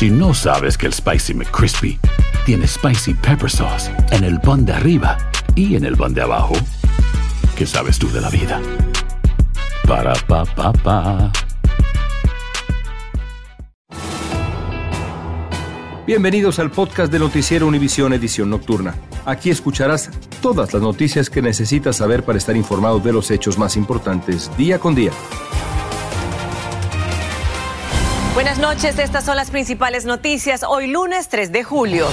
Si no sabes que el Spicy McCrispy tiene Spicy Pepper Sauce en el pan de arriba y en el pan de abajo, ¿qué sabes tú de la vida? Para, pa, pa, pa. Bienvenidos al podcast de Noticiero Univisión Edición Nocturna. Aquí escucharás todas las noticias que necesitas saber para estar informado de los hechos más importantes día con día. Buenas noches, estas son las principales noticias hoy lunes 3 de julio.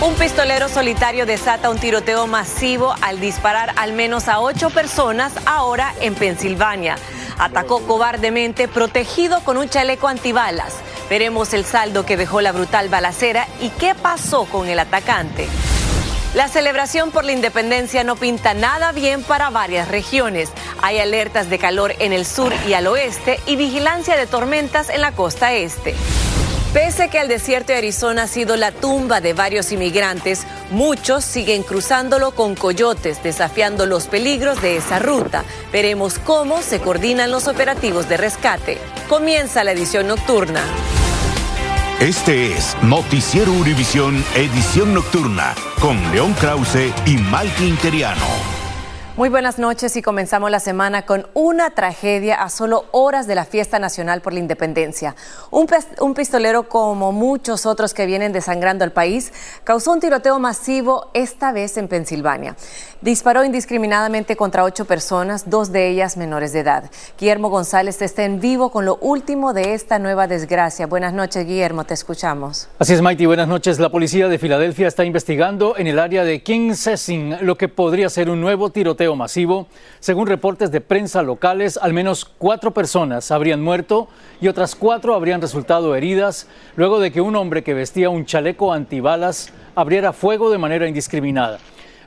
Un pistolero solitario desata un tiroteo masivo al disparar al menos a ocho personas ahora en Pensilvania. Atacó cobardemente protegido con un chaleco antibalas. Veremos el saldo que dejó la brutal balacera y qué pasó con el atacante. La celebración por la independencia no pinta nada bien para varias regiones. Hay alertas de calor en el sur y al oeste y vigilancia de tormentas en la costa este. Pese que el desierto de Arizona ha sido la tumba de varios inmigrantes, muchos siguen cruzándolo con coyotes, desafiando los peligros de esa ruta. Veremos cómo se coordinan los operativos de rescate. Comienza la edición nocturna. Este es Noticiero Univisión Edición Nocturna con León Krause y Malky Interiano. Muy buenas noches y comenzamos la semana con una tragedia a solo horas de la fiesta nacional por la independencia. Un, pistolero como muchos otros que vienen desangrando al país causó un tiroteo masivo esta vez en Pensilvania. Disparó indiscriminadamente contra ocho personas, dos de ellas menores de edad. Guillermo González está en vivo con lo último de esta nueva desgracia. Buenas noches, Guillermo, te escuchamos. Así es, Mighty, buenas noches. La policía de Filadelfia está investigando en el área de King Sessing lo que podría ser un nuevo tiroteo masivo. Según reportes de prensa locales, al menos cuatro personas habrían muerto y otras cuatro habrían resultado heridas luego de que un hombre que vestía un chaleco antibalas abriera fuego de manera indiscriminada.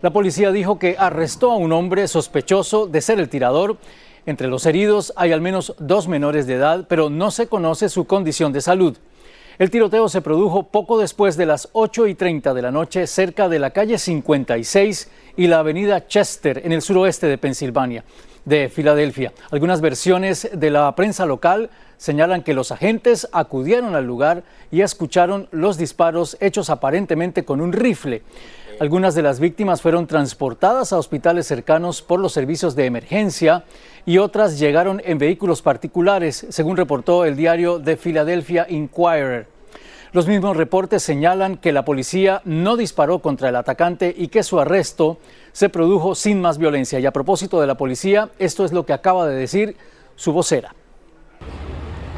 La policía dijo que arrestó a un hombre sospechoso de ser el tirador. Entre los heridos hay al menos dos menores de edad, pero no se conoce su condición de salud. El tiroteo se produjo poco después de las 8 y 30 de la noche cerca de la calle 56 y la avenida Chester en el suroeste de Pensilvania, de Filadelfia. Algunas versiones de la prensa local señalan que los agentes acudieron al lugar y escucharon los disparos hechos aparentemente con un rifle. Algunas de las víctimas fueron transportadas a hospitales cercanos por los servicios de emergencia y otras llegaron en vehículos particulares, según reportó el diario The Philadelphia Inquirer. Los mismos reportes señalan que la policía no disparó contra el atacante y que su arresto se produjo sin más violencia. Y a propósito de la policía, esto es lo que acaba de decir su vocera.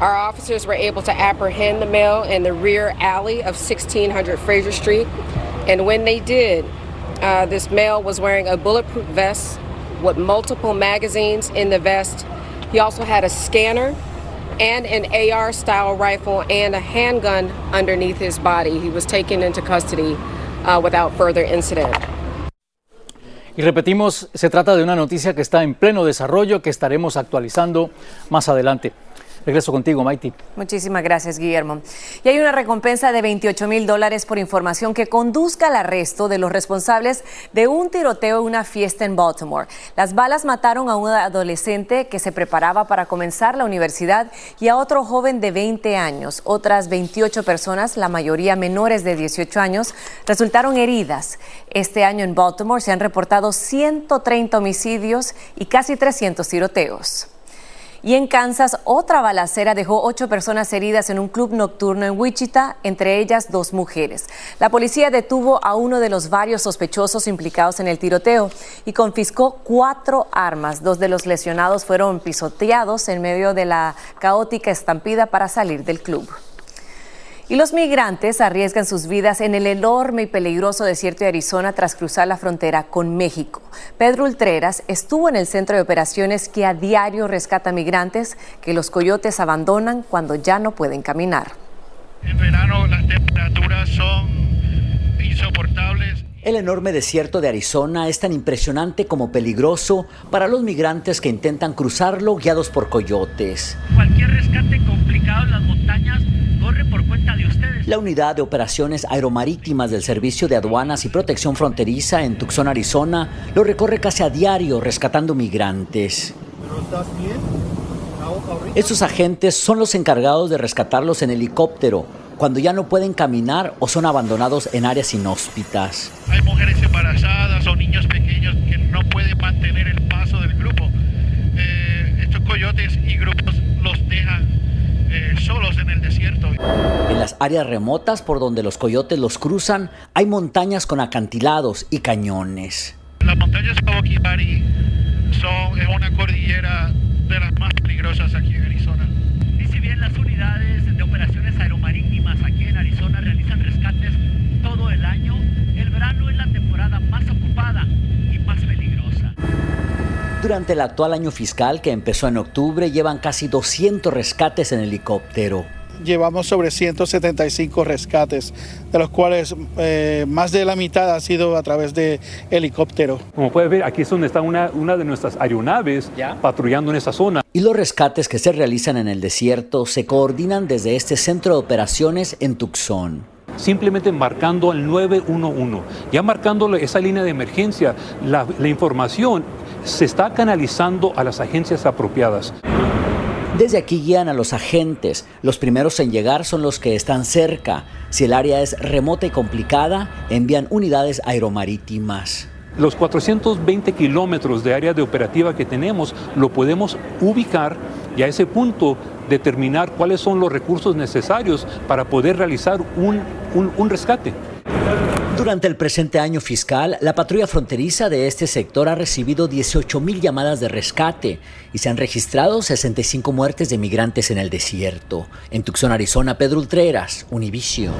Our officers were able to apprehend the male in the rear alley of 1600 Fraser Street. And when they did, uh, this male was wearing a bulletproof vest with multiple magazines in the vest. He also had a scanner and an AR style rifle and a handgun underneath his body. He was taken into custody uh, without further incident. Y repetimos, se trata de una noticia que está en pleno desarrollo que estaremos actualizando más adelante. Regreso contigo, Maiti. Muchísimas gracias, Guillermo. Y hay una recompensa de 28 mil dólares por información que conduzca al arresto de los responsables de un tiroteo en una fiesta en Baltimore. Las balas mataron a un adolescente que se preparaba para comenzar la universidad y a otro joven de 20 años. Otras 28 personas, la mayoría menores de 18 años, resultaron heridas. Este año en Baltimore se han reportado 130 homicidios y casi 300 tiroteos. Y en Kansas, otra balacera dejó ocho personas heridas en un club nocturno en Wichita, entre ellas dos mujeres. La policía detuvo a uno de los varios sospechosos implicados en el tiroteo y confiscó cuatro armas. Dos de los lesionados fueron pisoteados en medio de la caótica estampida para salir del club. Y los migrantes arriesgan sus vidas en el enorme y peligroso desierto de Arizona tras cruzar la frontera con México. Pedro Ultreras estuvo en el centro de operaciones que a diario rescata migrantes que los coyotes abandonan cuando ya no pueden caminar. En verano las temperaturas son insoportables. El enorme desierto de Arizona es tan impresionante como peligroso para los migrantes que intentan cruzarlo guiados por coyotes. Cualquier rescate complicado en las montañas corre por cuenta de ustedes. La unidad de operaciones aeromarítimas del Servicio de Aduanas y Protección Fronteriza en Tucson, Arizona, lo recorre casi a diario rescatando migrantes. Estos agentes son los encargados de rescatarlos en helicóptero, cuando ya no pueden caminar o son abandonados en áreas inhóspitas. Hay mujeres embarazadas o niños En las áreas remotas por donde los coyotes los cruzan, hay montañas con acantilados y cañones. Las montañas Kawakibari son es una cordillera de las más peligrosas aquí en Arizona. Y si bien las unidades de operaciones aeromarítimas aquí en Arizona realizan rescates todo el año, el verano es la temporada más ocupada y más peligrosa. Durante el actual año fiscal que empezó en octubre, llevan casi 200 rescates en helicóptero. Llevamos sobre 175 rescates, de los cuales eh, más de la mitad ha sido a través de helicóptero. Como puede ver, aquí es donde está una, una de nuestras aeronaves patrullando en esa zona. Y los rescates que se realizan en el desierto se coordinan desde este centro de operaciones en Tucson simplemente marcando el 911, ya marcando esa línea de emergencia, la, la información se está canalizando a las agencias apropiadas. Desde aquí guían a los agentes. Los primeros en llegar son los que están cerca. Si el área es remota y complicada, envían unidades aeromarítimas. Los 420 kilómetros de área de operativa que tenemos lo podemos ubicar y a ese punto determinar cuáles son los recursos necesarios para poder realizar un, un, un rescate. Durante el presente año fiscal, la patrulla fronteriza de este sector ha recibido 18 mil llamadas de rescate y se han registrado 65 muertes de migrantes en el desierto. En Tucson, Arizona, Pedro Ultreras, Univision.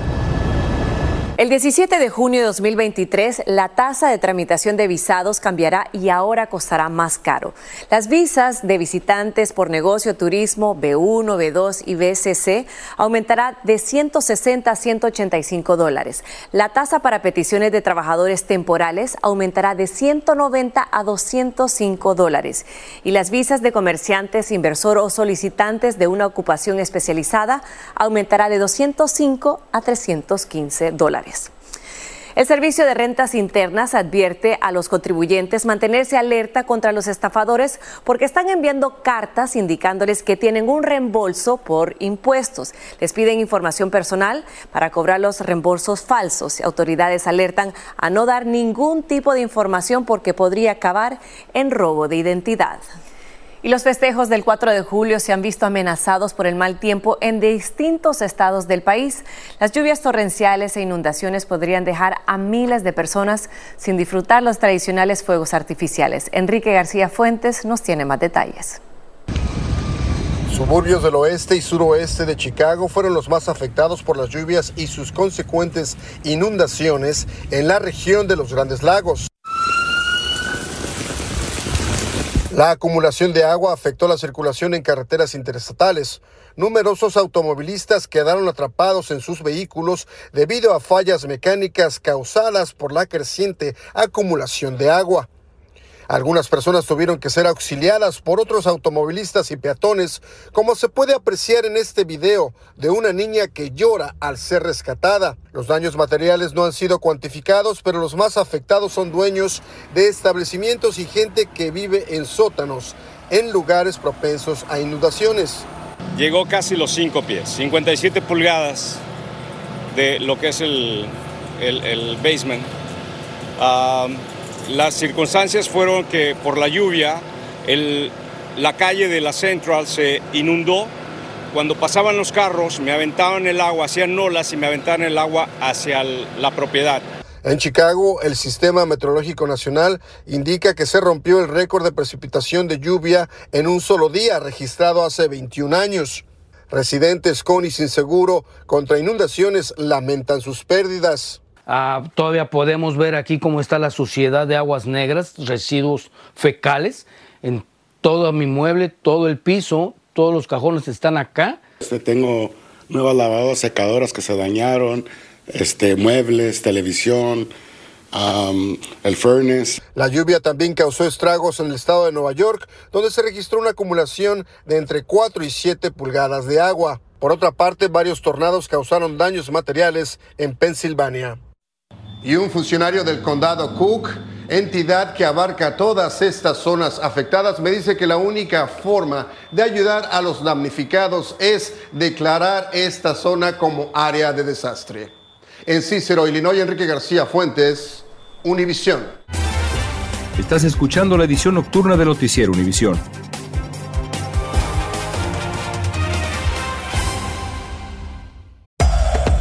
El 17 de junio de 2023, la tasa de tramitación de visados cambiará y ahora costará más caro. Las visas de visitantes por negocio, turismo, B1, B2 y BCC aumentará de 160 a 185 dólares. La tasa para peticiones de trabajadores temporales aumentará de 190 a 205 dólares. Y las visas de comerciantes, inversor o solicitantes de una ocupación especializada aumentará de 205 a 315 dólares. El Servicio de Rentas Internas advierte a los contribuyentes mantenerse alerta contra los estafadores porque están enviando cartas indicándoles que tienen un reembolso por impuestos. Les piden información personal para cobrar los reembolsos falsos. Autoridades alertan a no dar ningún tipo de información porque podría acabar en robo de identidad. Y los festejos del 4 de julio se han visto amenazados por el mal tiempo en distintos estados del país. Las lluvias torrenciales e inundaciones podrían dejar a miles de personas sin disfrutar los tradicionales fuegos artificiales. Enrique García Fuentes nos tiene más detalles. Suburbios del oeste y suroeste de Chicago fueron los más afectados por las lluvias y sus consecuentes inundaciones en la región de los Grandes Lagos. La acumulación de agua afectó la circulación en carreteras interestatales. Numerosos automovilistas quedaron atrapados en sus vehículos debido a fallas mecánicas causadas por la creciente acumulación de agua. Algunas personas tuvieron que ser auxiliadas por otros automovilistas y peatones, como se puede apreciar en este video de una niña que llora al ser rescatada. Los daños materiales no han sido cuantificados, pero los más afectados son dueños de establecimientos y gente que vive en sótanos, en lugares propensos a inundaciones. Llegó casi los 5 pies, 57 pulgadas de lo que es el, el, basement. Um, las circunstancias fueron que por la lluvia la calle de la Central se inundó. Cuando pasaban los carros me aventaban el agua, hacían olas y me aventaban el agua hacia la propiedad. En Chicago, el Sistema Meteorológico Nacional indica que se rompió el récord de precipitación de lluvia en un solo día registrado hace 21 años. Residentes con y sin seguro contra inundaciones lamentan sus pérdidas. Uh, todavía podemos ver aquí cómo está la suciedad de aguas negras, residuos fecales en todo mi mueble, todo el piso, todos los cajones están acá. Este, tengo nuevas lavadoras secadoras que se dañaron, este, muebles, televisión, um, el furnace. La lluvia también causó estragos en el estado de Nueva York, donde se registró una acumulación de entre 4 y 7 pulgadas de agua. Por otra parte, varios tornados causaron daños materiales en Pensilvania. Y un funcionario del condado Cook entidad que abarca todas estas zonas afectadas, me dice que la única forma de ayudar a los damnificados es declarar esta zona como área de desastre. En Cícero, Illinois, Enrique García Fuentes, Univisión. Estás escuchando la edición nocturna de Noticiero Univisión.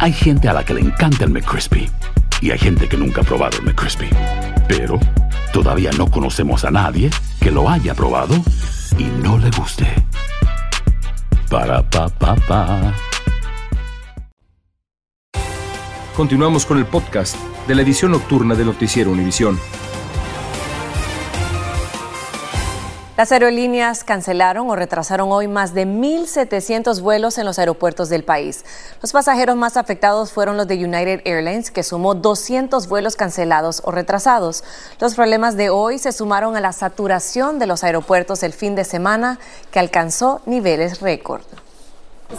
Hay gente a la que le encanta el McCrispy y hay gente que nunca ha probado el McCrispy. Pero todavía no conocemos a nadie que lo haya probado y no le guste. Para pa pa pa. Continuamos con el podcast de la edición nocturna de Noticiero Univisión. Las aerolíneas cancelaron o retrasaron hoy más de 1.700 vuelos en los aeropuertos del país. Los pasajeros más afectados fueron los de United Airlines, que sumó 200 vuelos cancelados o retrasados. Los problemas de hoy se sumaron a la saturación de los aeropuertos el fin de semana, que alcanzó niveles récord.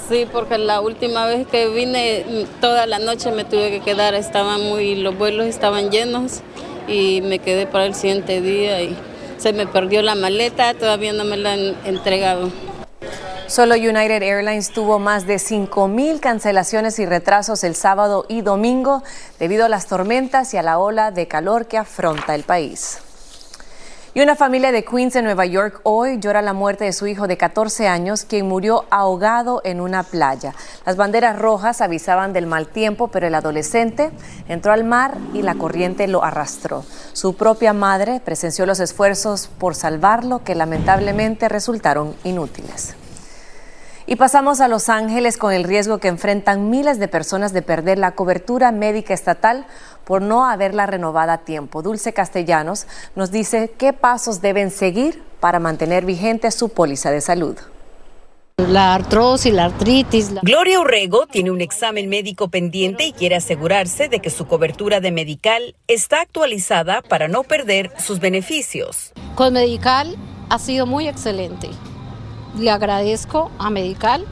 Sí, porque la última vez que vine toda la noche me tuve que quedar, estaban muy, los vuelos estaban llenos y me quedé para el siguiente día y se me perdió la maleta, todavía no me la han entregado. Solo United Airlines tuvo más de 5.000 cancelaciones y retrasos el sábado y domingo debido a las tormentas y a la ola de calor que afronta el país. Y una familia de Queens en Nueva York hoy llora la muerte de su hijo de 14 años, quien murió ahogado en una playa. Las banderas rojas avisaban del mal tiempo, pero el adolescente entró al mar y la corriente lo arrastró. Su propia madre presenció los esfuerzos por salvarlo, que lamentablemente resultaron inútiles. Y pasamos a Los Ángeles con el riesgo que enfrentan miles de personas de perder la cobertura médica estatal por no haberla renovada a tiempo. Dulce Castellanos nos dice qué pasos deben seguir para mantener vigente su póliza de salud. La artrosis, la artritis. Gloria Urrego tiene un examen médico pendiente y quiere asegurarse de que su cobertura de medical está actualizada para no perder sus beneficios. Con medical ha sido muy excelente le agradezco a Medical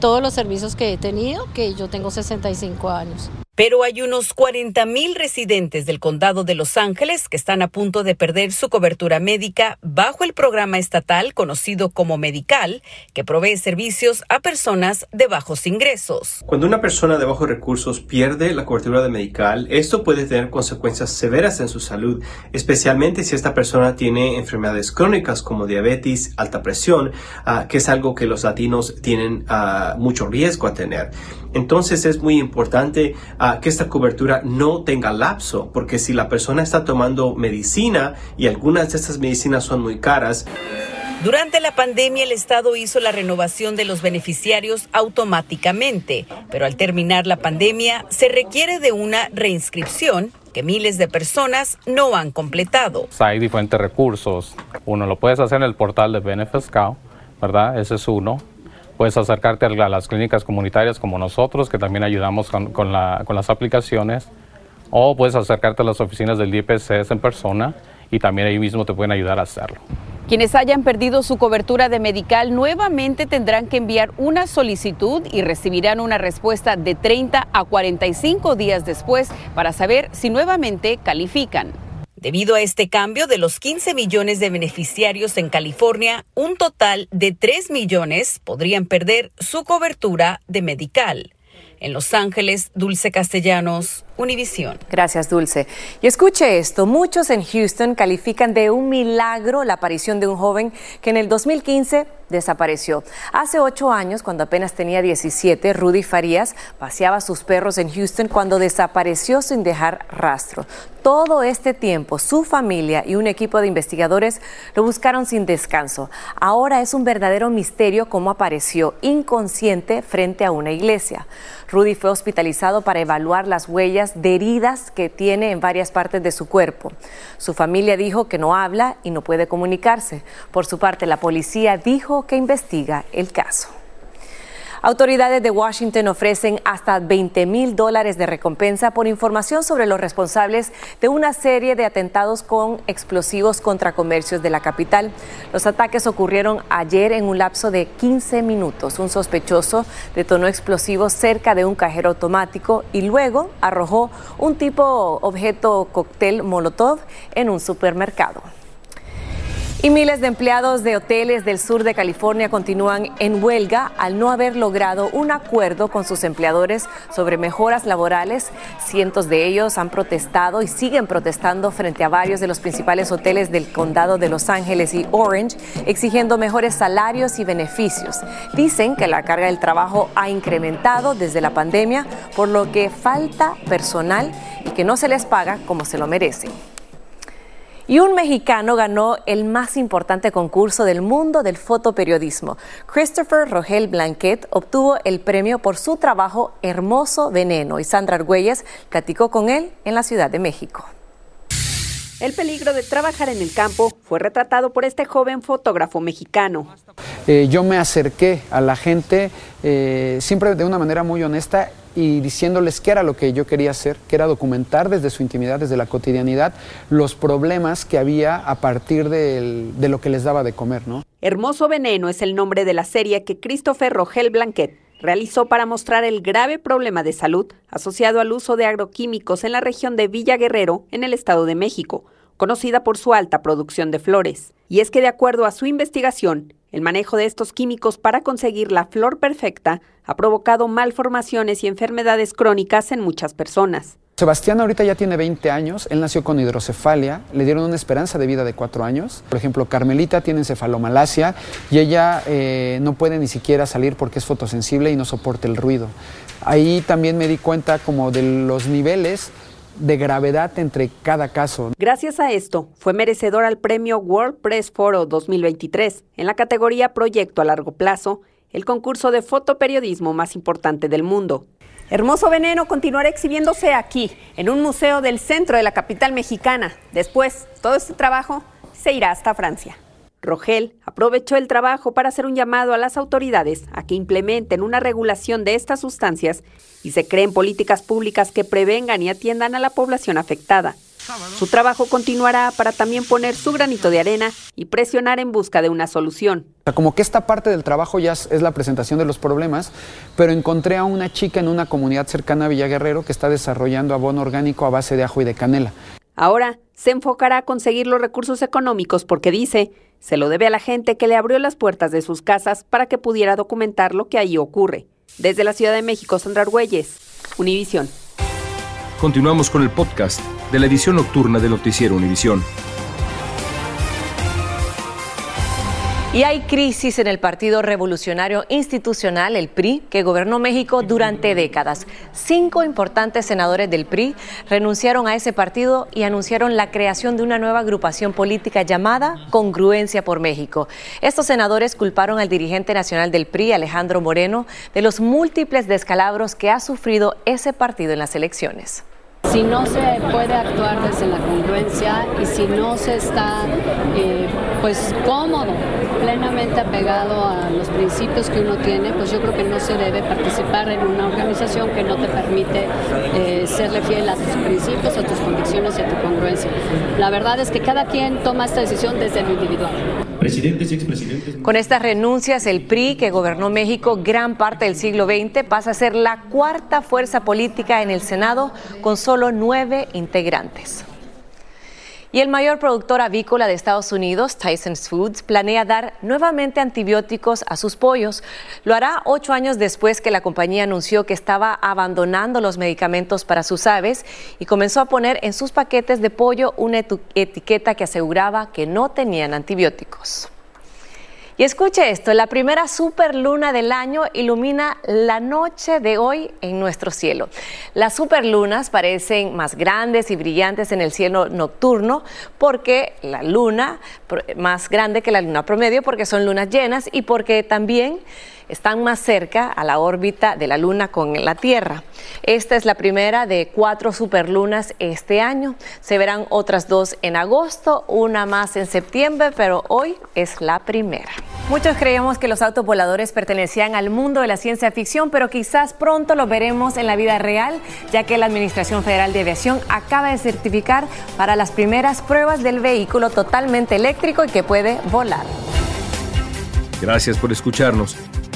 todos los servicios que he tenido, que yo tengo 65 años. Pero hay unos 40 mil residentes del condado de Los Ángeles que están a punto de perder su cobertura médica bajo el programa estatal conocido como Medical, que provee servicios a personas de bajos ingresos. Cuando una persona de bajos recursos pierde la cobertura de Medical, esto puede tener consecuencias severas en su salud, especialmente si esta persona tiene enfermedades crónicas como diabetes, alta presión, uh, que es algo que los latinos tienen uh, mucho riesgo a tener. Entonces es muy importante uh, que esta cobertura no tenga lapso, porque si la persona está tomando medicina y algunas de estas medicinas son muy caras, durante la pandemia el Estado hizo la renovación de los beneficiarios automáticamente, pero al terminar la pandemia se requiere de una reinscripción que miles de personas no han completado. Hay diferentes recursos. Uno lo puedes hacer en el portal de BenefitScout, ¿verdad? Ese es uno. Puedes acercarte a las clínicas comunitarias como nosotros, que también ayudamos con, con, la, con las aplicaciones. O puedes acercarte a las oficinas del DPCS en persona y también ahí mismo te pueden ayudar a hacerlo. Quienes hayan perdido su cobertura de medical nuevamente tendrán que enviar una solicitud y recibirán una respuesta de 30 a 45 días después para saber si nuevamente califican. Debido a este cambio de los 15 millones de beneficiarios en California, un total de 3 millones podrían perder su cobertura de medical. En Los Ángeles, Dulce Castellanos, Univisión. Gracias, Dulce. Y escuche esto, muchos en Houston califican de un milagro la aparición de un joven que en el 2015 desapareció. Hace ocho años, cuando apenas tenía 17, Rudy Farías paseaba sus perros en Houston cuando desapareció sin dejar rastro. Todo este tiempo, su familia y un equipo de investigadores lo buscaron sin descanso. Ahora es un verdadero misterio cómo apareció inconsciente frente a una iglesia. Rudy fue hospitalizado para evaluar las huellas de heridas que tiene en varias partes de su cuerpo. Su familia dijo que no habla y no puede comunicarse. Por su parte, la policía dijo que investiga el caso. Autoridades de Washington ofrecen hasta 20 mil dólares de recompensa por información sobre los responsables de una serie de atentados con explosivos contra comercios de la capital. Los ataques ocurrieron ayer en un lapso de 15 minutos. Un sospechoso detonó explosivos cerca de un cajero automático y luego arrojó un tipo objeto cóctel Molotov en un supermercado. Y miles de empleados de hoteles del sur de California continúan en huelga al no haber logrado un acuerdo con sus empleadores sobre mejoras laborales. Cientos de ellos han protestado y siguen protestando frente a varios de los principales hoteles del condado de Los Ángeles y Orange, exigiendo mejores salarios y beneficios. Dicen que la carga del trabajo ha incrementado desde la pandemia, por lo que falta personal y que no se les paga como se lo merecen. Y un mexicano ganó el más importante concurso del mundo del fotoperiodismo. Christopher Rogel Blanquet obtuvo el premio por su trabajo Hermoso Veneno y Sandra Argüelles platicó con él en la Ciudad de México. El peligro de trabajar en el campo fue retratado por este joven fotógrafo mexicano. Eh, yo me acerqué a la gente eh, siempre de una manera muy honesta y diciéndoles qué era lo que yo quería hacer, que era documentar desde su intimidad, desde la cotidianidad, los problemas que había a partir de lo que les daba de comer, ¿no? Hermoso Veneno es el nombre de la serie que Christopher Rogel Blanquet realizó para mostrar el grave problema de salud asociado al uso de agroquímicos en la región de Villa Guerrero, en el Estado de México, conocida por su alta producción de flores. Y es que de acuerdo a su investigación, el manejo de estos químicos para conseguir la flor perfecta ha provocado malformaciones y enfermedades crónicas en muchas personas. Sebastián ahorita ya tiene 20 años, él nació con hidrocefalia, le dieron una esperanza de vida de 4 años. Por ejemplo, Carmelita tiene encefalomalacia y ella eh, no puede ni siquiera salir porque es fotosensible y no soporta el ruido. Ahí también me di cuenta como de los niveles de gravedad entre cada caso. Gracias a esto, fue merecedor al premio World Press Photo 2023 en la categoría Proyecto a largo plazo, el concurso de fotoperiodismo más importante del mundo. Hermoso Veneno continuará exhibiéndose aquí, en un museo del centro de la capital mexicana. Después, todo este trabajo se irá hasta Francia. Rogel aprovechó el trabajo para hacer un llamado a las autoridades a que implementen una regulación de estas sustancias y se creen políticas públicas que prevengan y atiendan a la población afectada. Su trabajo continuará para también poner su granito de arena y presionar en busca de una solución. Como que esta parte del trabajo ya es la presentación de los problemas, pero encontré a una chica en una comunidad cercana a Villaguerrero que está desarrollando abono orgánico a base de ajo y de canela. Ahora se enfocará a conseguir los recursos económicos porque dice, se lo debe a la gente que le abrió las puertas de sus casas para que pudiera documentar lo que ahí ocurre. Desde la Ciudad de México, Sandra Argüelles, Univisión. Continuamos con el podcast de la edición nocturna de Noticiero Univisión. Y hay crisis en el Partido Revolucionario Institucional, el PRI, que gobernó México durante décadas. Cinco importantes senadores del PRI renunciaron a ese partido y anunciaron la creación de una nueva agrupación política llamada Congruencia por México. Estos senadores culparon al dirigente nacional del PRI, Alejandro Moreno, de los múltiples descalabros que ha sufrido ese partido en las elecciones. Si no se puede actuar desde la congruencia y si no se está eh, pues cómodo, plenamente apegado a los principios que uno tiene, pues yo creo que no se debe participar en una organización que no te permite eh, serle fiel a tus principios, a tus convicciones y a tu congruencia. La verdad es que cada quien toma esta decisión desde lo individual. Presidentes y expresidentes. Con estas renuncias, el PRI, que gobernó México gran parte del siglo XX, pasa a ser la cuarta fuerza política en el Senado con solo nueve integrantes. Y el mayor productor avícola de Estados Unidos, Tyson Foods, planea dar nuevamente antibióticos a sus pollos. Lo hará ocho años después que la compañía anunció que estaba abandonando los medicamentos para sus aves y comenzó a poner en sus paquetes de pollo una etiqueta que aseguraba que no tenían antibióticos. Y escuche esto, la primera superluna del año ilumina la noche de hoy en nuestro cielo. Las superlunas parecen más grandes y brillantes en el cielo nocturno porque la luna más grande que la luna promedio porque son lunas llenas y porque también están más cerca a la órbita de la Luna con la Tierra. Esta es la primera de cuatro superlunas este año. Se verán otras dos en agosto, una más en septiembre, pero hoy es la primera. Muchos creíamos que los autos voladores pertenecían al mundo de la ciencia ficción, pero quizás pronto lo veremos en la vida real, ya que la Administración Federal de Aviación acaba de certificar para las primeras pruebas del vehículo totalmente eléctrico y que puede volar. Gracias por escucharnos.